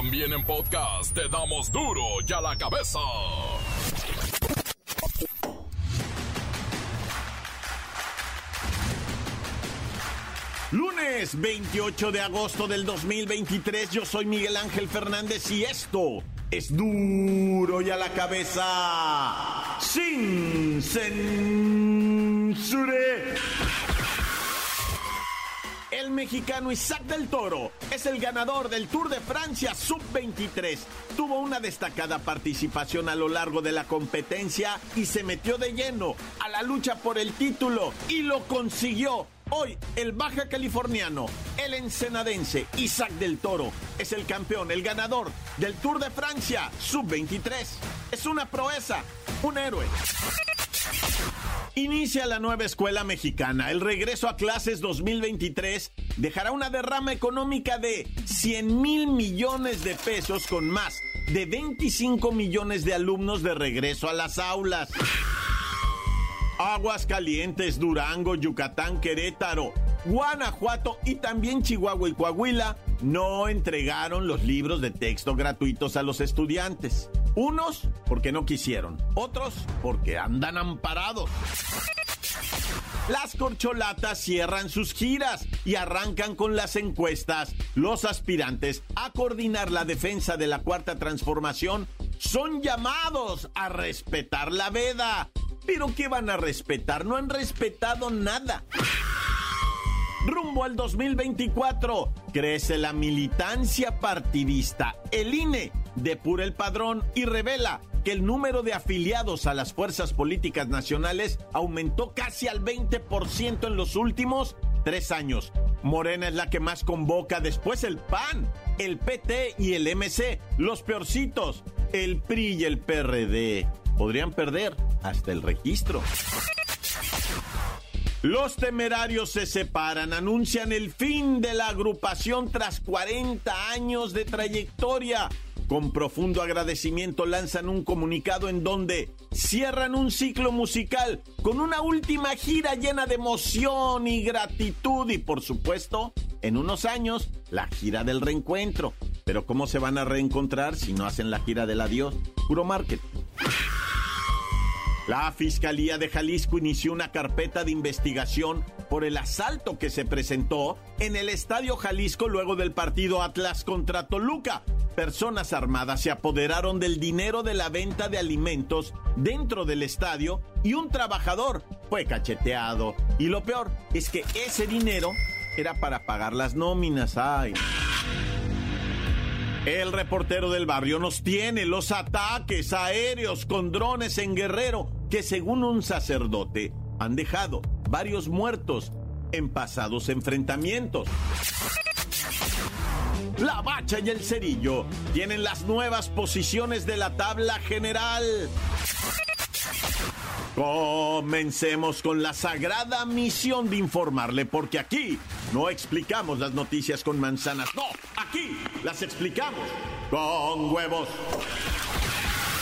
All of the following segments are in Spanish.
También en podcast te damos duro y a la cabeza. Lunes 28 de agosto del 2023, yo soy Miguel Ángel Fernández y esto es duro y a la cabeza sin censure. Mexicano Isaac del Toro es el ganador del Tour de Francia Sub-23. Tuvo una destacada participación a lo largo de la competencia y se metió de lleno a la lucha por el título y lo consiguió. Hoy, el baja californiano, el ensenadense Isaac del Toro, es el campeón, el ganador del Tour de Francia Sub-23. Es una proeza, un héroe. Inicia la nueva escuela mexicana. El regreso a clases 2023 dejará una derrama económica de 100 mil millones de pesos con más de 25 millones de alumnos de regreso a las aulas. Aguas Calientes, Durango, Yucatán, Querétaro, Guanajuato y también Chihuahua y Coahuila no entregaron los libros de texto gratuitos a los estudiantes. Unos porque no quisieron, otros porque andan amparados. Las corcholatas cierran sus giras y arrancan con las encuestas. Los aspirantes a coordinar la defensa de la cuarta transformación son llamados a respetar la veda. ¿Pero qué van a respetar? No han respetado nada. Rumbo al 2024, crece la militancia partidista. El INE depura el padrón y revela que el número de afiliados a las fuerzas políticas nacionales aumentó casi al 20% en los últimos tres años. Morena es la que más convoca, después el PAN, el PT y el MC, los peorcitos, el PRI y el PRD podrían perder hasta el registro. Los temerarios se separan, anuncian el fin de la agrupación tras 40 años de trayectoria. Con profundo agradecimiento lanzan un comunicado en donde cierran un ciclo musical con una última gira llena de emoción y gratitud y por supuesto, en unos años, la gira del reencuentro. Pero ¿cómo se van a reencontrar si no hacen la gira del adiós? Puro marketing. La Fiscalía de Jalisco inició una carpeta de investigación por el asalto que se presentó en el Estadio Jalisco luego del partido Atlas contra Toluca. Personas armadas se apoderaron del dinero de la venta de alimentos dentro del estadio y un trabajador fue cacheteado. Y lo peor es que ese dinero era para pagar las nóminas. Ay. El reportero del barrio nos tiene los ataques aéreos con drones en Guerrero que según un sacerdote han dejado varios muertos en pasados enfrentamientos. La Bacha y el Cerillo tienen las nuevas posiciones de la tabla general. Comencemos con la sagrada misión de informarle, porque aquí no explicamos las noticias con manzanas, no, aquí las explicamos con huevos.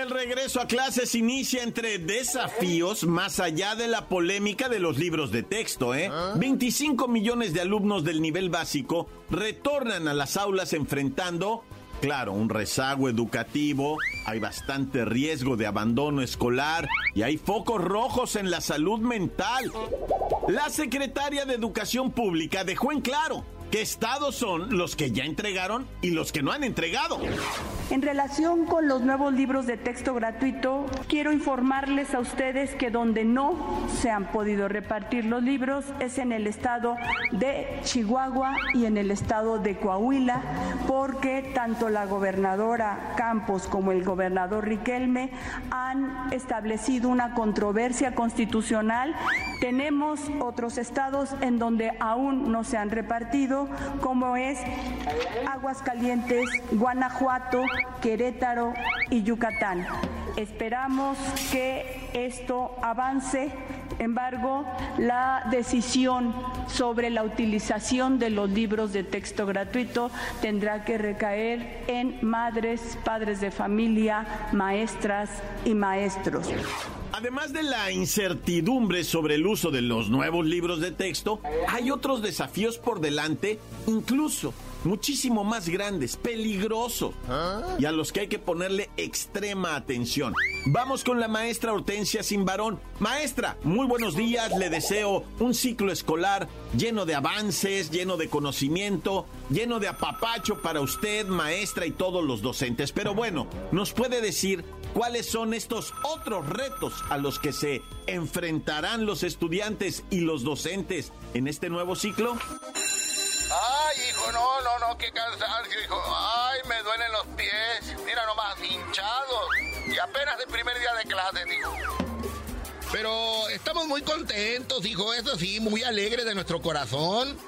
El regreso a clases inicia entre desafíos más allá de la polémica de los libros de texto, ¿eh? 25 millones de alumnos del nivel básico retornan a las aulas enfrentando, claro, un rezago educativo, hay bastante riesgo de abandono escolar y hay focos rojos en la salud mental. La secretaria de Educación Pública dejó en claro ¿Qué estados son los que ya entregaron y los que no han entregado? En relación con los nuevos libros de texto gratuito, quiero informarles a ustedes que donde no se han podido repartir los libros es en el estado de Chihuahua y en el estado de Coahuila, porque tanto la gobernadora Campos como el gobernador Riquelme han establecido una controversia constitucional. Tenemos otros estados en donde aún no se han repartido como es Aguascalientes, Guanajuato, Querétaro y Yucatán. Esperamos que esto avance. Embargo, la decisión sobre la utilización de los libros de texto gratuito tendrá que recaer en madres, padres de familia, maestras y maestros. Además de la incertidumbre sobre el uso de los nuevos libros de texto, hay otros desafíos por delante, incluso muchísimo más grandes, peligrosos, y a los que hay que ponerle extrema atención. Vamos con la maestra Hortensia Simbarón. Maestra, muy buenos días, le deseo un ciclo escolar lleno de avances, lleno de conocimiento, lleno de apapacho para usted, maestra y todos los docentes. Pero bueno, ¿nos puede decir cuáles son estos otros retos a los que se enfrentarán los estudiantes y los docentes en este nuevo ciclo? Ay, hijo, no, no, no, qué cansancio, hijo. Ay, me duelen los pies. Mira nomás, hinchados. Y apenas el primer día de clase, hijo. Pero estamos muy contentos, hijo, eso sí, muy alegres de nuestro corazón,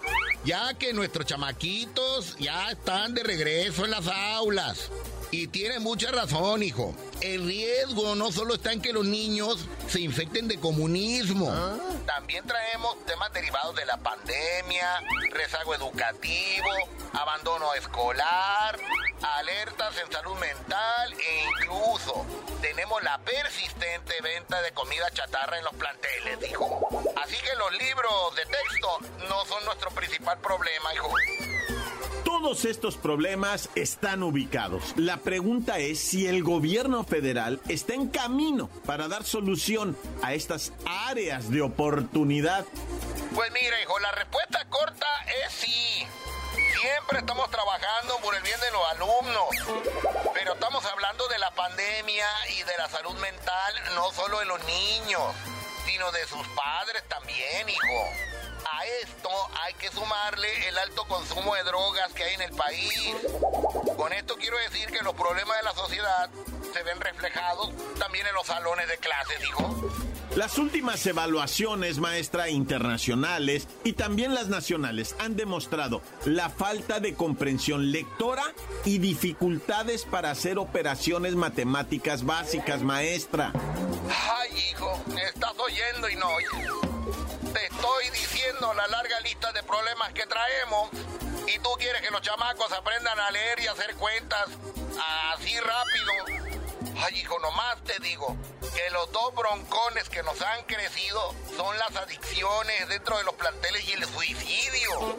ya que nuestros chamaquitos ya están de regreso en las aulas. Y tiene mucha razón, hijo. El riesgo no solo está en que los niños se infecten de comunismo. ¿Ah? También traemos temas derivados de la pandemia, rezago educativo, abandono escolar, alertas en salud mental e incluso tenemos la persistente venta de comida chatarra en los planteles, hijo. Así que los libros de texto no son nuestro principal problema, hijo. Todos estos problemas están ubicados. La pregunta es si el gobierno federal está en camino para dar solución a estas áreas de oportunidad. Pues mira, hijo, la respuesta corta es sí. Siempre estamos trabajando por el bien de los alumnos. Pero estamos hablando de la pandemia y de la salud mental, no solo de los niños, sino de sus padres también, hijo. A esto hay que sumarle el alto consumo de drogas que hay en el país. Con esto quiero decir que los problemas de la sociedad se ven reflejados también en los salones de clases, dijo. Las últimas evaluaciones, maestra, internacionales y también las nacionales han demostrado la falta de comprensión lectora y dificultades para hacer operaciones matemáticas básicas, maestra. Ay, hijo, me estás oyendo y no oyes te estoy diciendo la larga lista de problemas que traemos y tú quieres que los chamacos aprendan a leer y hacer cuentas así rápido. Ay, hijo, nomás te digo que los dos broncones que nos han crecido son las adicciones dentro de los planteles y el suicidio.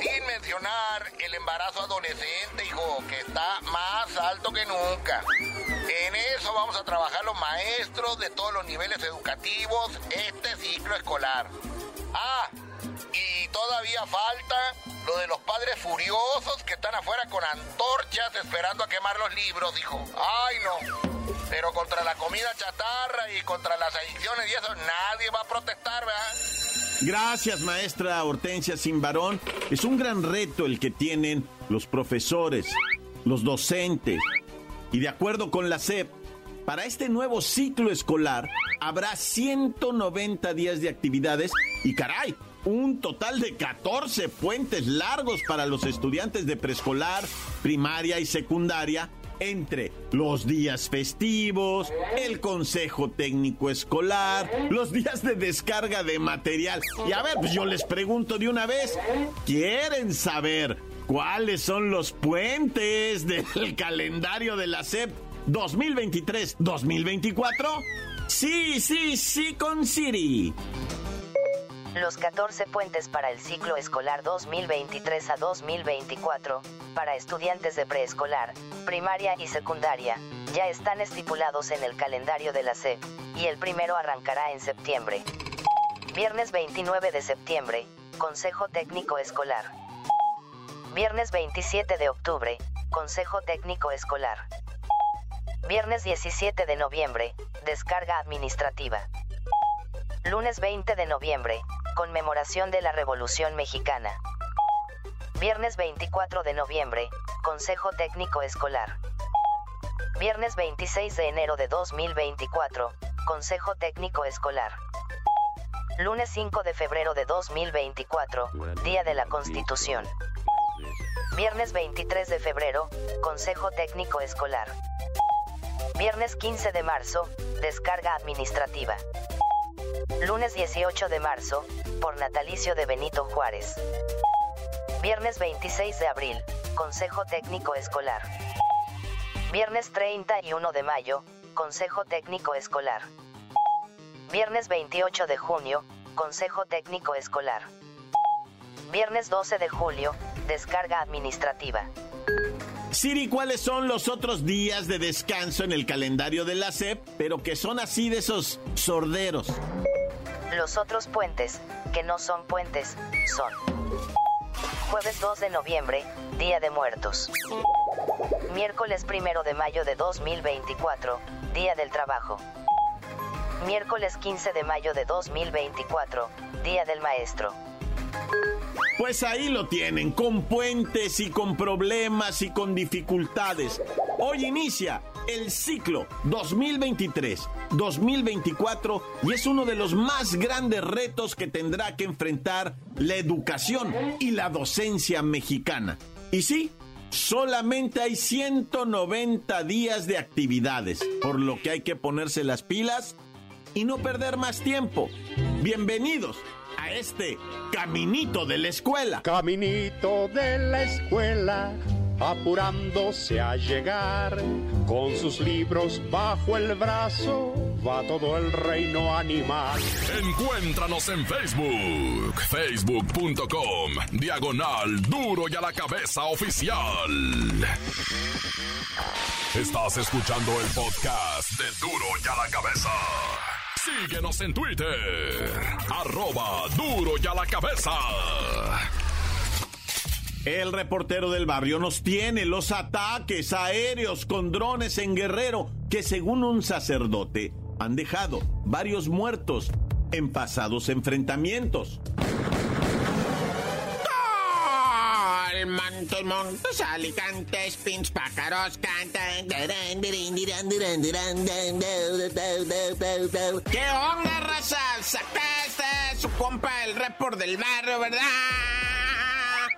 Sin mencionar el embarazo adolescente, hijo, que está más alto que nunca. En eso vamos a trabajar los maestros de todos los niveles educativos este ciclo escolar. Ah, y todavía falta lo de los padres furiosos que están afuera con antorchas esperando a quemar los libros, hijo. Ay, no. Pero contra la comida chatarra y contra las adicciones y eso, nadie va a protestar, ¿verdad? Gracias, maestra Hortensia Simbarón. Es un gran reto el que tienen los profesores, los docentes. Y de acuerdo con la SEP, para este nuevo ciclo escolar habrá 190 días de actividades y caray, un total de 14 puentes largos para los estudiantes de preescolar, primaria y secundaria entre los días festivos, el consejo técnico escolar, los días de descarga de material. Y a ver, pues yo les pregunto de una vez, ¿quieren saber cuáles son los puentes del calendario de la SEP 2023-2024? Sí, sí, sí, con Siri. Los 14 puentes para el ciclo escolar 2023 a 2024, para estudiantes de preescolar, primaria y secundaria, ya están estipulados en el calendario de la SEP, y el primero arrancará en septiembre. Viernes 29 de septiembre, Consejo Técnico Escolar. Viernes 27 de octubre, Consejo Técnico Escolar. Viernes 17 de noviembre, descarga administrativa. Lunes 20 de noviembre, conmemoración de la Revolución Mexicana. Viernes 24 de noviembre, Consejo Técnico Escolar. Viernes 26 de enero de 2024, Consejo Técnico Escolar. Lunes 5 de febrero de 2024, Día de la Constitución. Viernes 23 de febrero, Consejo Técnico Escolar. Viernes 15 de marzo, descarga administrativa. Lunes 18 de marzo, por natalicio de Benito Juárez. Viernes 26 de abril, Consejo Técnico Escolar. Viernes 31 de mayo, Consejo Técnico Escolar. Viernes 28 de junio, Consejo Técnico Escolar. Viernes 12 de julio, descarga administrativa. Siri, ¿cuáles son los otros días de descanso en el calendario de la SEP, pero que son así de esos sorderos? Los otros puentes, que no son puentes, son jueves 2 de noviembre, Día de Muertos. Miércoles 1 de mayo de 2024, Día del Trabajo. Miércoles 15 de mayo de 2024, Día del Maestro. Pues ahí lo tienen, con puentes y con problemas y con dificultades. Hoy inicia el ciclo 2023-2024 y es uno de los más grandes retos que tendrá que enfrentar la educación y la docencia mexicana. Y sí, solamente hay 190 días de actividades, por lo que hay que ponerse las pilas y no perder más tiempo. Bienvenidos a este Caminito de la Escuela. Caminito de la Escuela, apurándose a llegar, con sus libros bajo el brazo, va todo el reino animal. Encuéntranos en Facebook, facebook.com, diagonal duro y a la cabeza oficial. Estás escuchando el podcast de duro y a la cabeza. Síguenos en Twitter. Arroba duro y a la cabeza. El reportero del barrio nos tiene los ataques aéreos con drones en Guerrero que según un sacerdote han dejado varios muertos en pasados enfrentamientos. Montes, montes, alicantes, pins, pájaros cantan. ¿Qué onda, raza? Sacaste su compa el report del barrio, ¿verdad?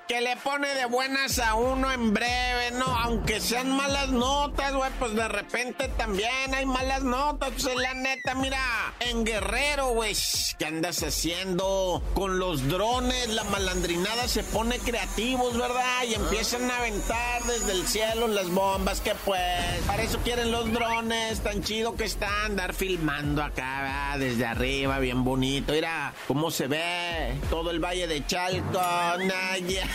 Que le pone de buenas a uno en breve, ¿no? Aunque sean malas notas, güey, pues de repente también hay malas notas, pues la neta, mira, en Guerrero, güey, ¿qué andas haciendo? Con los drones, la malandrinada se pone creativos, ¿verdad? Y empiezan a aventar desde el cielo las bombas, que pues, para eso quieren los drones, tan chido que están, andar filmando acá, ¿verdad? Desde arriba, bien bonito, mira cómo se ve todo el valle de Chalco, Naya.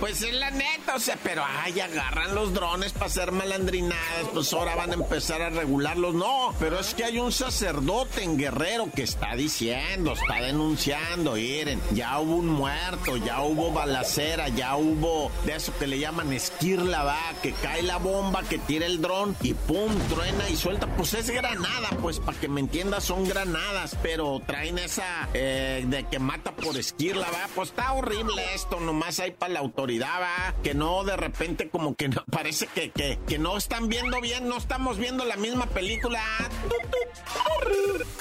Pues es la neta, o sea, pero ay, agarran los drones para hacer malandrinadas, pues ahora van a empezar a regularlos. No, pero es que hay un sacerdote en Guerrero que está diciendo, está denunciando, miren, ya hubo un muerto, ya hubo balacera, ya hubo de eso que le llaman esquirla, va, que cae la bomba, que tira el dron y pum, truena y suelta. Pues es granada, pues para que me entiendas, son granadas, pero traen esa eh, de que mata por esquirla, va. Pues está horrible esto, nomás hay para la autoridad, va, que no de repente como que no, parece que, que, que no están viendo bien, no estamos viendo la misma película.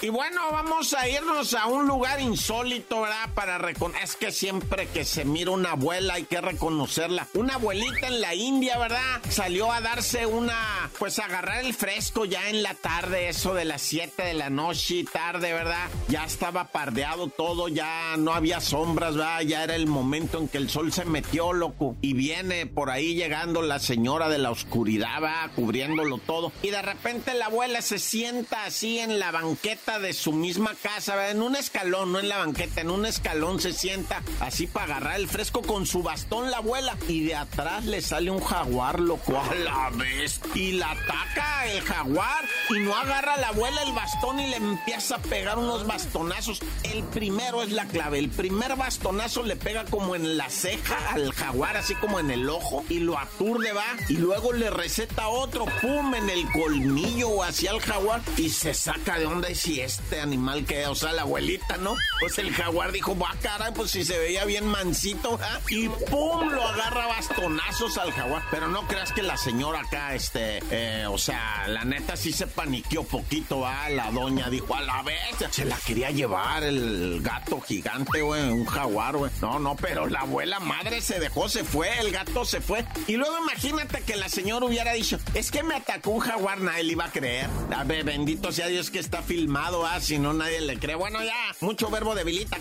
Y bueno, vamos a irnos a un lugar insólito, ¿verdad? Para reconocer, es que siempre que se mira una abuela hay que reconocerla. Una abuelita en la India, ¿verdad? Salió a darse una, pues agarrar el fresco ya en la tarde, eso de las 7 de la noche, tarde, ¿verdad? Ya estaba pardeado todo, ya no había sombras, ¿verdad? Ya era el momento en que el sol se metió, loco. Y viene por ahí llegando la señora de la oscuridad, va cubriéndolo todo. Y de repente la abuela se sienta así en la banqueta de su misma casa, en un escalón, no en la banqueta, en un escalón se sienta así para agarrar el fresco con su bastón la abuela. Y de atrás le sale un jaguar, loco, a la vez. Y la ataca el jaguar y no agarra la abuela el bastón y le empieza a pegar unos bastonazos. El primero es la clave. El primer bastonazo le pega como en la ceja al jaguar jaguar así como en el ojo y lo aturde, va. Y luego le receta otro, pum, en el colmillo o hacia el jaguar y se saca de onda y si este animal que, o sea, la abuelita, ¿no? Pues el jaguar dijo, va, caray, pues si se veía bien mansito, ¿ah? Y pum, lo agarra bastonazos al jaguar. Pero no creas que la señora acá, este, eh, o sea, la neta sí se paniqueó poquito, va. La doña dijo, a la vez, se la quería llevar el gato gigante, güey, un jaguar, güey. No, no, pero la abuela madre se dejó, se fue, el gato se fue. Y luego imagínate que la señora hubiera dicho, es que me atacó un jaguar, nadie le iba a creer. A ver, bendito sea Dios que está filmado, ah, si no nadie le cree. Bueno, ya, mucho verbo debilita.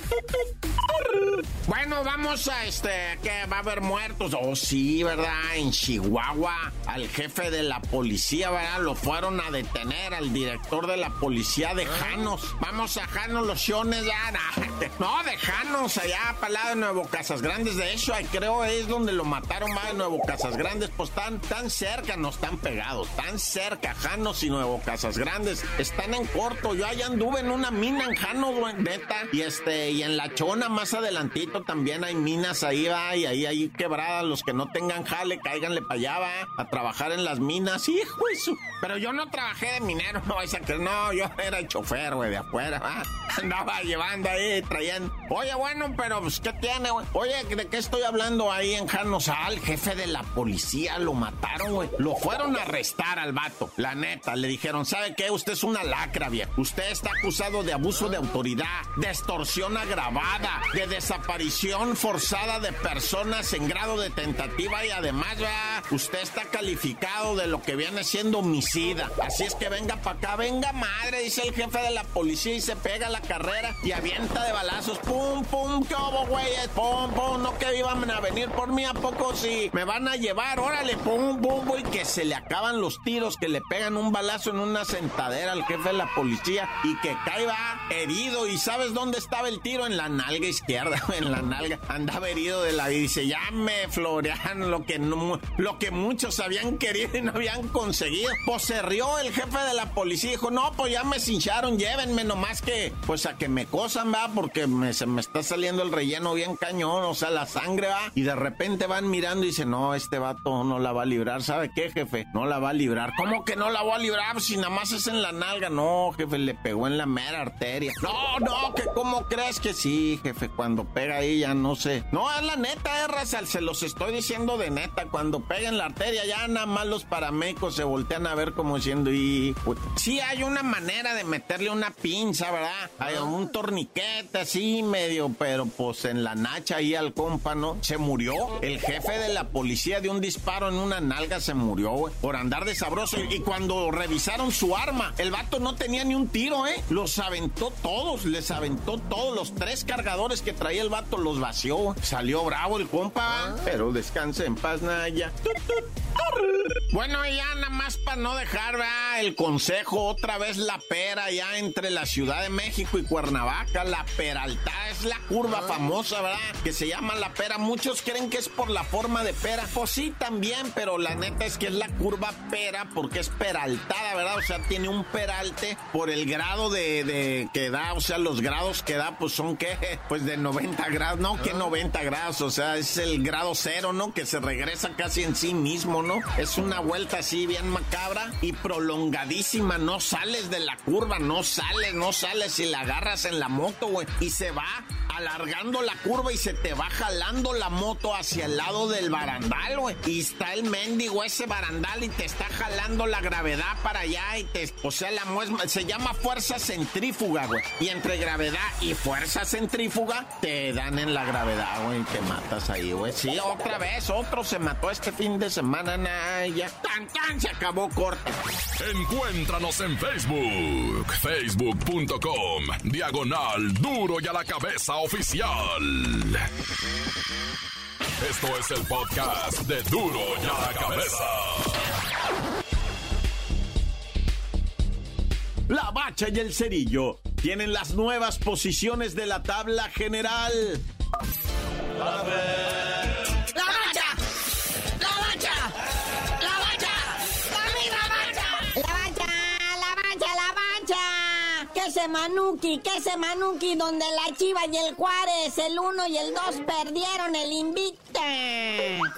Bueno, vamos a este, que va a haber muertos. Oh, sí, ¿verdad? En Chihuahua, al jefe de la policía, ¿verdad? Lo fueron a detener, al director de la policía de Janos. Vamos a Janos, los Siones, ya. No, de Janos, allá para lado de Nuevo Casas Grandes. De hecho, ahí creo es donde lo mataron más Nuevo Casas Grandes. Pues están tan cerca, no están pegados, tan cerca. Janos y Nuevo Casas Grandes están en corto. Yo allá anduve en una mina en Janos, neta. Y este, y en la chona más adelantito también hay minas ahí, va, y ahí hay quebradas. Los que no tengan jale, cáiganle para allá, va, a trabajar en las minas. Hijo eso. Pero yo no trabajé de minero, no vais a no, yo era el chofer, güey, de afuera, va. Andaba llevando ahí, trayendo. Oye, bueno, pero pues, ¿qué tiene, güey? Oye, ¿de qué estoy hablando ahí en Janosal? Jefe de la policía, lo mataron, güey. Lo fueron a arrestar al vato. La neta, le dijeron, ¿sabe qué? Usted es una lacra, viejo. Usted está acusado de abuso de autoridad, de extorsión agravada, de desaparición forzada de personas en grado de tentativa y además, ¿verdad? usted está calificado de lo que viene siendo homicida. Así es que venga para acá, venga madre, dice el jefe de la policía y se pega la carrera y avienta de balazos. Pum, pum, ¿qué hubo, güey? Pum, pum, no que iban a por mí, ¿a poco sí? Me van a llevar, órale, pum, pum, güey, que se le acaban los tiros, que le pegan un balazo en una sentadera al jefe de la policía y que caiga herido. ¿Y sabes dónde estaba el tiro? En la nalga izquierda, en la nalga. Andaba herido de la... Y dice, ya me florean lo que, no, lo que muchos habían querido y no habían conseguido. Pues se rió el jefe de la policía y dijo, no, pues ya me cincharon, llévenme nomás que, pues a que me cosan, va, porque me, se me está saliendo el relleno bien cañón, o sea, la sangre va. Y de repente van mirando y dicen, no, este vato no la va a librar. ¿Sabe qué, jefe? No la va a librar. ¿Cómo que no la va a librar si nada más es en la nalga? No, jefe, le pegó en la mera arteria. No, no, que cómo crees que sí, jefe, cuando pega ahí ya no sé. No, es la neta, eh, raza, se los estoy diciendo de neta. Cuando pega en la arteria ya nada más los paramédicos se voltean a ver como diciendo, y sí hay una manera de meterle una pinza, ¿verdad? Hay un torniquete así medio, pero pues en la nacha ahí al compa, ¿no? Se murió. El jefe de la policía de un disparo en una nalga se murió, güey, por andar de sabroso. Y cuando revisaron su arma, el vato no tenía ni un tiro, ¿eh? Los aventó todos, les aventó todos. Los tres cargadores que traía el vato los vació. Salió bravo el compa, pero descanse en paz, Naya. Bueno, ya nada más para no dejar ¿verdad? el consejo, otra vez la pera ya entre la Ciudad de México y Cuernavaca, la peralta es la curva famosa, ¿verdad? Que se llama la pera. Muchos creen que es por la forma de pera. Pues sí, también, pero la neta es que es la curva pera porque es peraltada, ¿verdad? O sea, tiene un peralte por el grado de, de que da, o sea, los grados que da, pues son que, pues de 90 grados, no, que 90 grados, o sea, es el grado cero, ¿no? Que se regresa casi en sí mismo, ¿no? Es una vuelta así bien macabra y prolongadísima, no sales de la curva, no sales, no sales si la agarras en la moto, güey, y se va alargando la curva y se te va jalando la moto hacia el lado del barandal, güey. Y está el mendigo ese barandal y te está jalando la gravedad para allá y te, o sea, la se llama fuerza centrífuga, güey. Y entre gravedad y fuerza centrífuga te dan en la gravedad, güey, te matas ahí, güey. Sí, otra vez, otro se mató este fin de semana, Naya. Tan, tan, se acabó corto. Encuéntranos en Facebook, facebook.com, diagonal duro y a la cabeza oficial. Esto es el podcast de Duro y a la cabeza. La bacha y el cerillo tienen las nuevas posiciones de la tabla general. ¡La bacha! Manuki, que se manuki, donde la Chiva y el Juárez, el 1 y el 2 perdieron el invicto!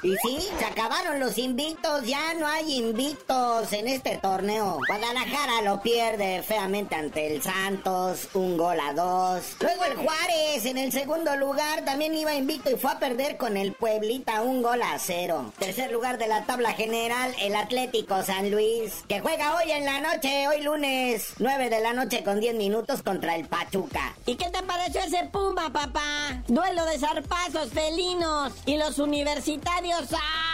Y sí, se acabaron los invictos, ya no hay invictos en este torneo. Guadalajara lo pierde feamente ante el Santos, un gol a dos. Luego el Juárez en el segundo lugar también iba invicto y fue a perder con el Pueblita un gol a cero. Tercer lugar de la tabla general, el Atlético San Luis, que juega hoy en la noche, hoy lunes, 9 de la noche con 10 minutos contra el Pachuca. ¿Y qué te pareció ese Puma, papá? Duelo de zarpazos felinos y los universitarios. ¡Ah!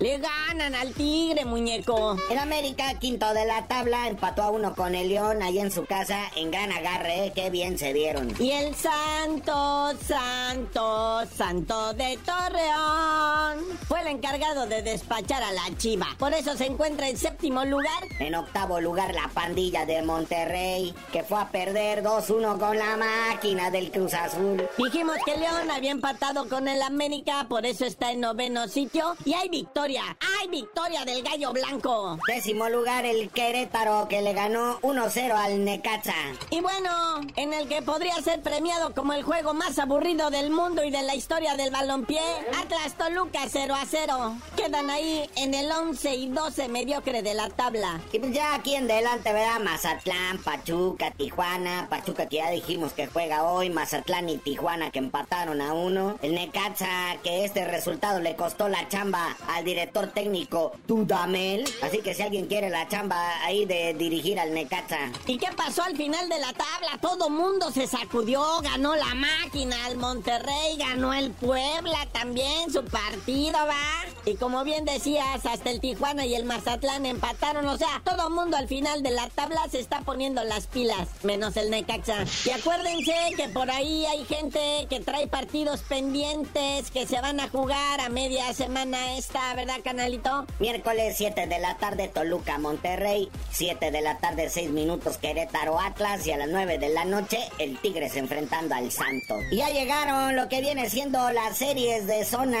Le ganan al Tigre, muñeco. El América, quinto de la tabla, empató a uno con el León ahí en su casa en gran agarre. ¿eh? Qué bien se dieron. Y el Santo, Santo, Santo de Torreón fue el encargado de despachar a la Chiva. Por eso se encuentra en séptimo lugar. En octavo lugar, la pandilla de Monterrey, que fue a perder 2-1 con la máquina del Cruz Azul. Dijimos que León había empatado con el América, por eso está en noveno sitio. Y hay victoria ¡Ay, victoria del gallo blanco! Décimo lugar el Querétaro que le ganó 1-0 al Necaxa. Y bueno, en el que podría ser premiado como el juego más aburrido del mundo y de la historia del balompié, Atlas Toluca 0 a 0. Quedan ahí en el 11 y 12 mediocre de la tabla. Y pues ya aquí en delante, ¿verdad? Mazatlán, Pachuca, Tijuana. Pachuca que ya dijimos que juega hoy. Mazatlán y Tijuana que empataron a uno. El Necaxa que este resultado le costó la chamba al director director técnico Dudamel. Así que si alguien quiere la chamba ahí de dirigir al Necaxa. ¿Y qué pasó al final de la tabla? Todo mundo se sacudió, ganó la máquina, al Monterrey, ganó el Puebla también, su partido, va. Y como bien decías, hasta el Tijuana y el Mazatlán empataron. O sea, todo mundo al final de la tabla se está poniendo las pilas, menos el Necaxa. Y acuérdense que por ahí hay gente que trae partidos pendientes que se van a jugar a media semana esta, ¿verdad? Canalito? Miércoles 7 de la tarde Toluca, Monterrey. 7 de la tarde 6 minutos Querétaro, Atlas. Y a las 9 de la noche el Tigres enfrentando al Santo. Y ya llegaron lo que viene siendo las series de zona.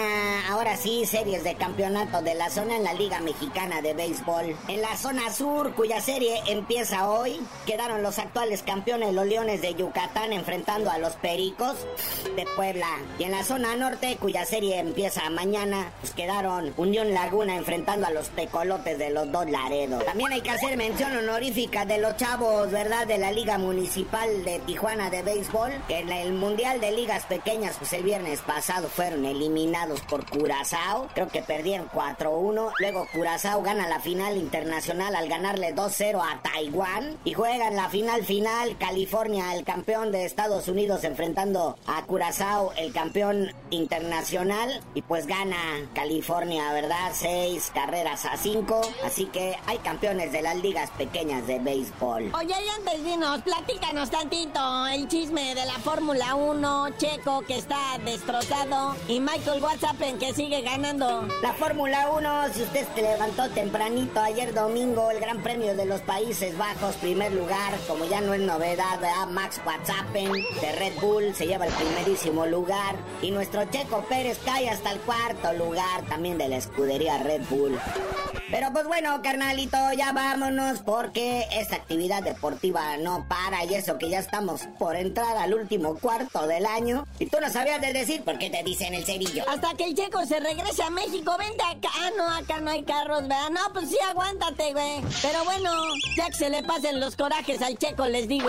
Ahora sí, series de campeonato de la zona en la Liga Mexicana de Béisbol. En la zona sur, cuya serie empieza hoy, quedaron los actuales campeones, los Leones de Yucatán, enfrentando a los Pericos de Puebla. Y en la zona norte, cuya serie empieza mañana, pues quedaron Unión Laguna enfrentando a los tecolotes de los dos Laredos. También hay que hacer mención honorífica de los chavos, ¿verdad? De la Liga Municipal de Tijuana de Béisbol, que en el Mundial de Ligas Pequeñas, pues el viernes pasado fueron eliminados por Curazao. Creo que perdieron 4-1. Luego Curazao gana la final internacional al ganarle 2-0 a Taiwán. Y juegan la final final California, el campeón de Estados Unidos, enfrentando a Curazao, el campeón internacional. Y pues gana California, ¿verdad? Seis carreras a cinco. Así que hay campeones de las ligas pequeñas de béisbol. Oye, y antes dinos, platícanos tantito el chisme de la Fórmula 1, Checo que está destrozado y Michael WhatsApp en que sigue ganando. La Fórmula 1, si usted se levantó tempranito ayer domingo, el Gran Premio de los Países Bajos, primer lugar, como ya no es novedad, Max WhatsApp de Red Bull se lleva el primerísimo lugar y nuestro Checo Pérez cae hasta el cuarto lugar también de la escudería Red Bull. Pero pues bueno, carnalito, ya vámonos porque esta actividad deportiva no para y eso que ya estamos por entrar al último cuarto del año. Y tú no sabías de decir por qué te dicen el cerillo. Hasta que el checo se regrese a México, vente acá. Ah, no, acá no hay carros, ¿verdad? No, pues sí, aguántate, güey. Pero bueno, ya que se le pasen los corajes al checo, les digo.